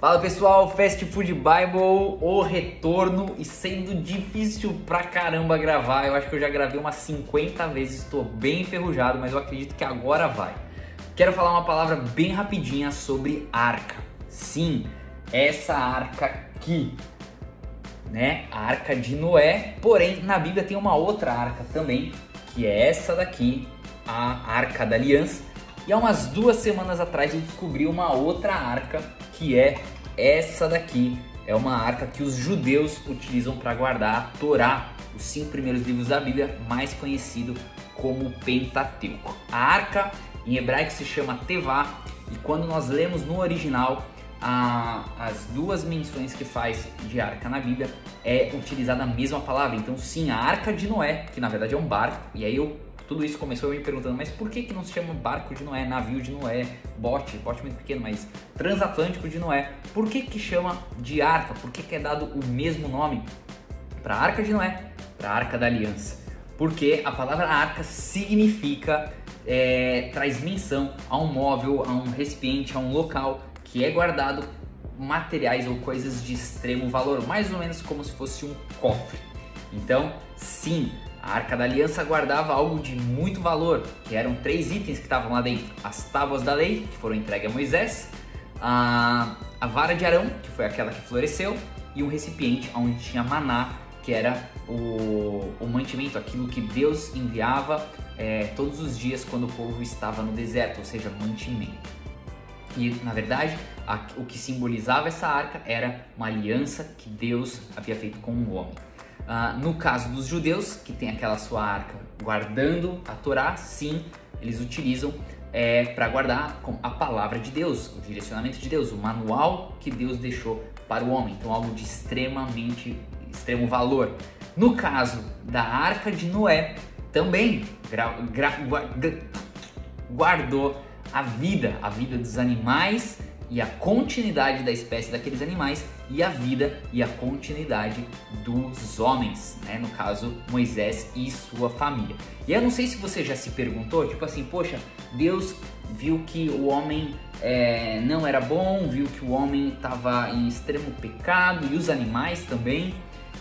Fala pessoal, Fast Food Bible, o retorno e sendo difícil pra caramba gravar. Eu acho que eu já gravei umas 50 vezes, estou bem enferrujado, mas eu acredito que agora vai. Quero falar uma palavra bem rapidinha sobre arca. Sim, essa arca aqui, né? A arca de Noé. Porém, na Bíblia tem uma outra arca também, que é essa daqui, a Arca da Aliança. E há umas duas semanas atrás eu descobri uma outra arca que é essa daqui. É uma arca que os judeus utilizam para guardar a Torá, os cinco primeiros livros da Bíblia, mais conhecido como Pentateuco. A arca em hebraico se chama Tevá e quando nós lemos no original a, as duas menções que faz de arca na Bíblia é utilizada a mesma palavra. Então, sim, a arca de Noé, que na verdade é um barco, e aí eu tudo isso começou eu me perguntando, mas por que, que não se chama barco de Noé, navio de Noé, bote, bote muito pequeno, mas transatlântico de Noé? Por que, que chama de arca? Por que, que é dado o mesmo nome para a arca de Noé, para a arca da aliança? Porque a palavra arca significa, é, traz menção a um móvel, a um recipiente, a um local que é guardado materiais ou coisas de extremo valor, mais ou menos como se fosse um cofre. Então, sim, a Arca da Aliança guardava algo de muito valor, que eram três itens que estavam lá dentro: as tábuas da lei, que foram entregues a Moisés, a, a vara de Arão, que foi aquela que floresceu, e um recipiente onde tinha maná, que era o, o mantimento, aquilo que Deus enviava é, todos os dias quando o povo estava no deserto, ou seja, mantimento. E na verdade, a, o que simbolizava essa arca era uma aliança que Deus havia feito com o homem. Uh, no caso dos judeus, que tem aquela sua arca guardando a Torá, sim, eles utilizam é, para guardar a palavra de Deus, o direcionamento de Deus, o manual que Deus deixou para o homem. Então, algo de extremamente extremo valor. No caso da arca de Noé, também guardou a vida, a vida dos animais e a continuidade da espécie daqueles animais e a vida e a continuidade dos homens, né? no caso Moisés e sua família. E eu não sei se você já se perguntou, tipo assim, poxa, Deus viu que o homem é, não era bom, viu que o homem estava em extremo pecado e os animais também,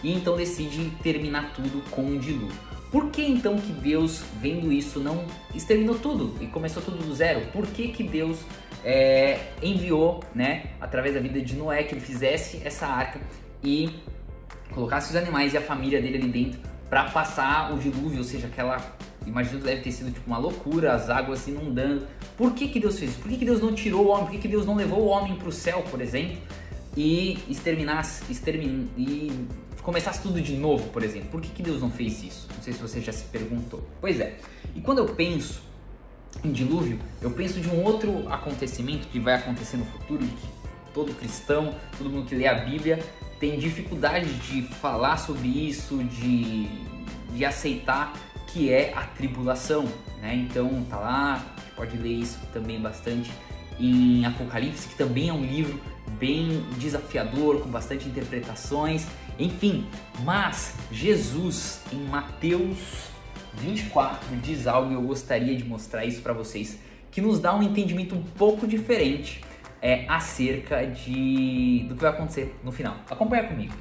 e então decide terminar tudo com um dilúvio. Por que então que Deus, vendo isso, não exterminou tudo e começou tudo do zero? Por que, que Deus é, enviou, né, através da vida de Noé, que ele fizesse essa arca e colocasse os animais e a família dele ali dentro para passar o dilúvio, ou seja, aquela imagino que deve ter sido tipo uma loucura, as águas se inundando. Por que, que Deus fez isso? Por que, que Deus não tirou o homem? Por que, que Deus não levou o homem para o céu, por exemplo, e exterminasse, extermin, e começasse tudo de novo, por exemplo? Por que, que Deus não fez isso? Não sei se você já se perguntou. Pois é. E quando eu penso em dilúvio, eu penso de um outro acontecimento que vai acontecer no futuro e que todo cristão, todo mundo que lê a Bíblia tem dificuldade de falar sobre isso, de, de aceitar que é a tribulação, né? Então tá lá, pode ler isso também bastante em Apocalipse, que também é um livro bem desafiador, com bastante interpretações, enfim. Mas Jesus em Mateus 24 diz algo e eu gostaria de mostrar isso para vocês, que nos dá um entendimento um pouco diferente é, acerca de do que vai acontecer no final. Acompanha comigo.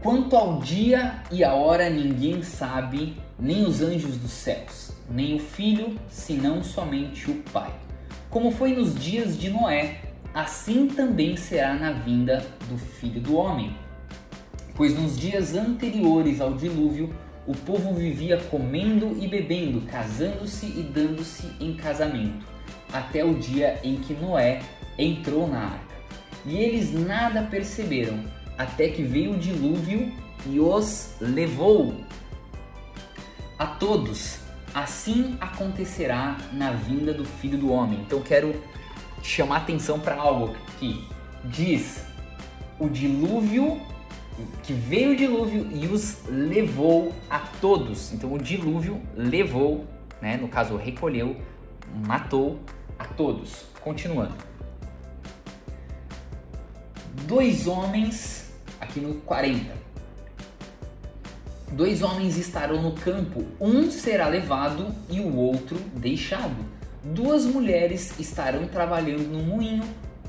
Quanto ao dia e a hora ninguém sabe, nem os anjos dos céus, nem o filho, senão somente o Pai. Como foi nos dias de Noé, assim também será na vinda do Filho do Homem. Pois nos dias anteriores ao dilúvio, o povo vivia comendo e bebendo, casando-se e dando-se em casamento, até o dia em que Noé entrou na arca. E eles nada perceberam, até que veio o dilúvio e os levou. A todos, assim acontecerá na vinda do Filho do Homem. Então quero chamar atenção para algo que diz: o dilúvio que veio o dilúvio e os levou a todos. Então o dilúvio levou, né, no caso recolheu, matou a todos. Continuando. Dois homens, aqui no 40. Dois homens estarão no campo, um será levado e o outro deixado. Duas mulheres estarão trabalhando no moinho,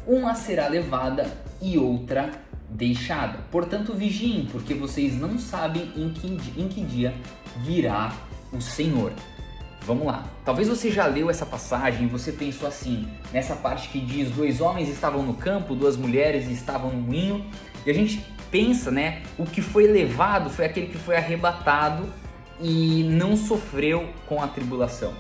uma será levada e outra deixada. Portanto, vigiem, porque vocês não sabem em que, em que dia virá o Senhor. Vamos lá. Talvez você já leu essa passagem e você pensou assim, nessa parte que diz: dois homens estavam no campo, duas mulheres estavam no moinho, e a gente pensa, né? O que foi levado foi aquele que foi arrebatado e não sofreu com a tribulação.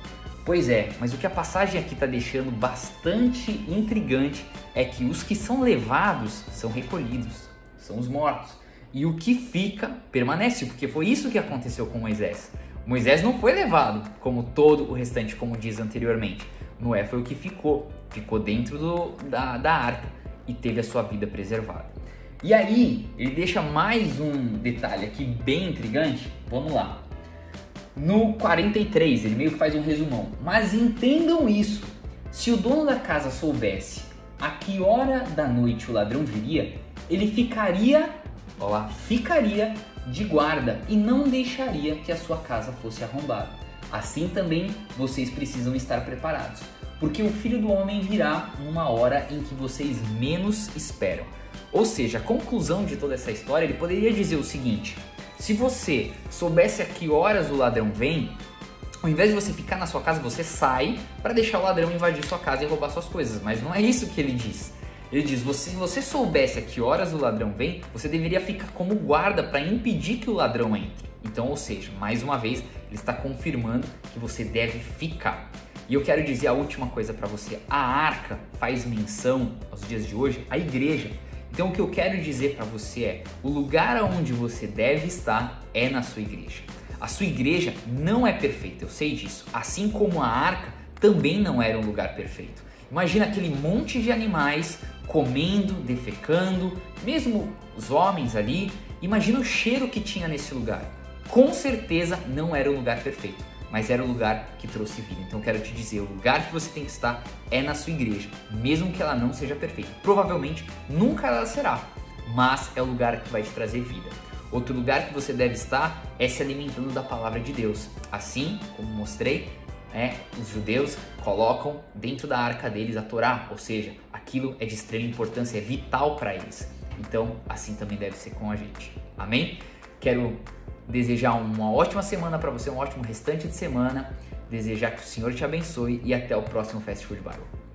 Pois é, mas o que a passagem aqui está deixando bastante intrigante é que os que são levados são recolhidos, são os mortos. E o que fica permanece, porque foi isso que aconteceu com Moisés. Moisés não foi levado, como todo o restante, como diz anteriormente. Noé foi o que ficou, ficou dentro do, da, da arca e teve a sua vida preservada. E aí, ele deixa mais um detalhe aqui bem intrigante. Vamos lá no 43, ele meio que faz um resumão. Mas entendam isso: se o dono da casa soubesse a que hora da noite o ladrão viria, ele ficaria, ó lá, ficaria de guarda e não deixaria que a sua casa fosse arrombada. Assim também vocês precisam estar preparados, porque o filho do homem virá numa hora em que vocês menos esperam. Ou seja, a conclusão de toda essa história, ele poderia dizer o seguinte: se você soubesse a que horas o ladrão vem, ao invés de você ficar na sua casa, você sai para deixar o ladrão invadir sua casa e roubar suas coisas. Mas não é isso que ele diz. Ele diz: se você soubesse a que horas o ladrão vem, você deveria ficar como guarda para impedir que o ladrão entre. Então, ou seja, mais uma vez, ele está confirmando que você deve ficar. E eu quero dizer a última coisa para você: a arca faz menção aos dias de hoje à igreja. Então o que eu quero dizer para você é: o lugar onde você deve estar é na sua igreja. A sua igreja não é perfeita, eu sei disso. Assim como a arca também não era um lugar perfeito. Imagina aquele monte de animais comendo, defecando, mesmo os homens ali. Imagina o cheiro que tinha nesse lugar. Com certeza não era um lugar perfeito mas era o lugar que trouxe vida. Então quero te dizer, o lugar que você tem que estar é na sua igreja, mesmo que ela não seja perfeita. Provavelmente nunca ela será, mas é o lugar que vai te trazer vida. Outro lugar que você deve estar é se alimentando da palavra de Deus. Assim, como mostrei, é, os judeus colocam dentro da arca deles a Torá, ou seja, aquilo é de extrema importância, é vital para eles. Então, assim também deve ser com a gente. Amém? Quero desejar uma ótima semana para você, um ótimo restante de semana, desejar que o Senhor te abençoe e até o próximo Fast Food Bible.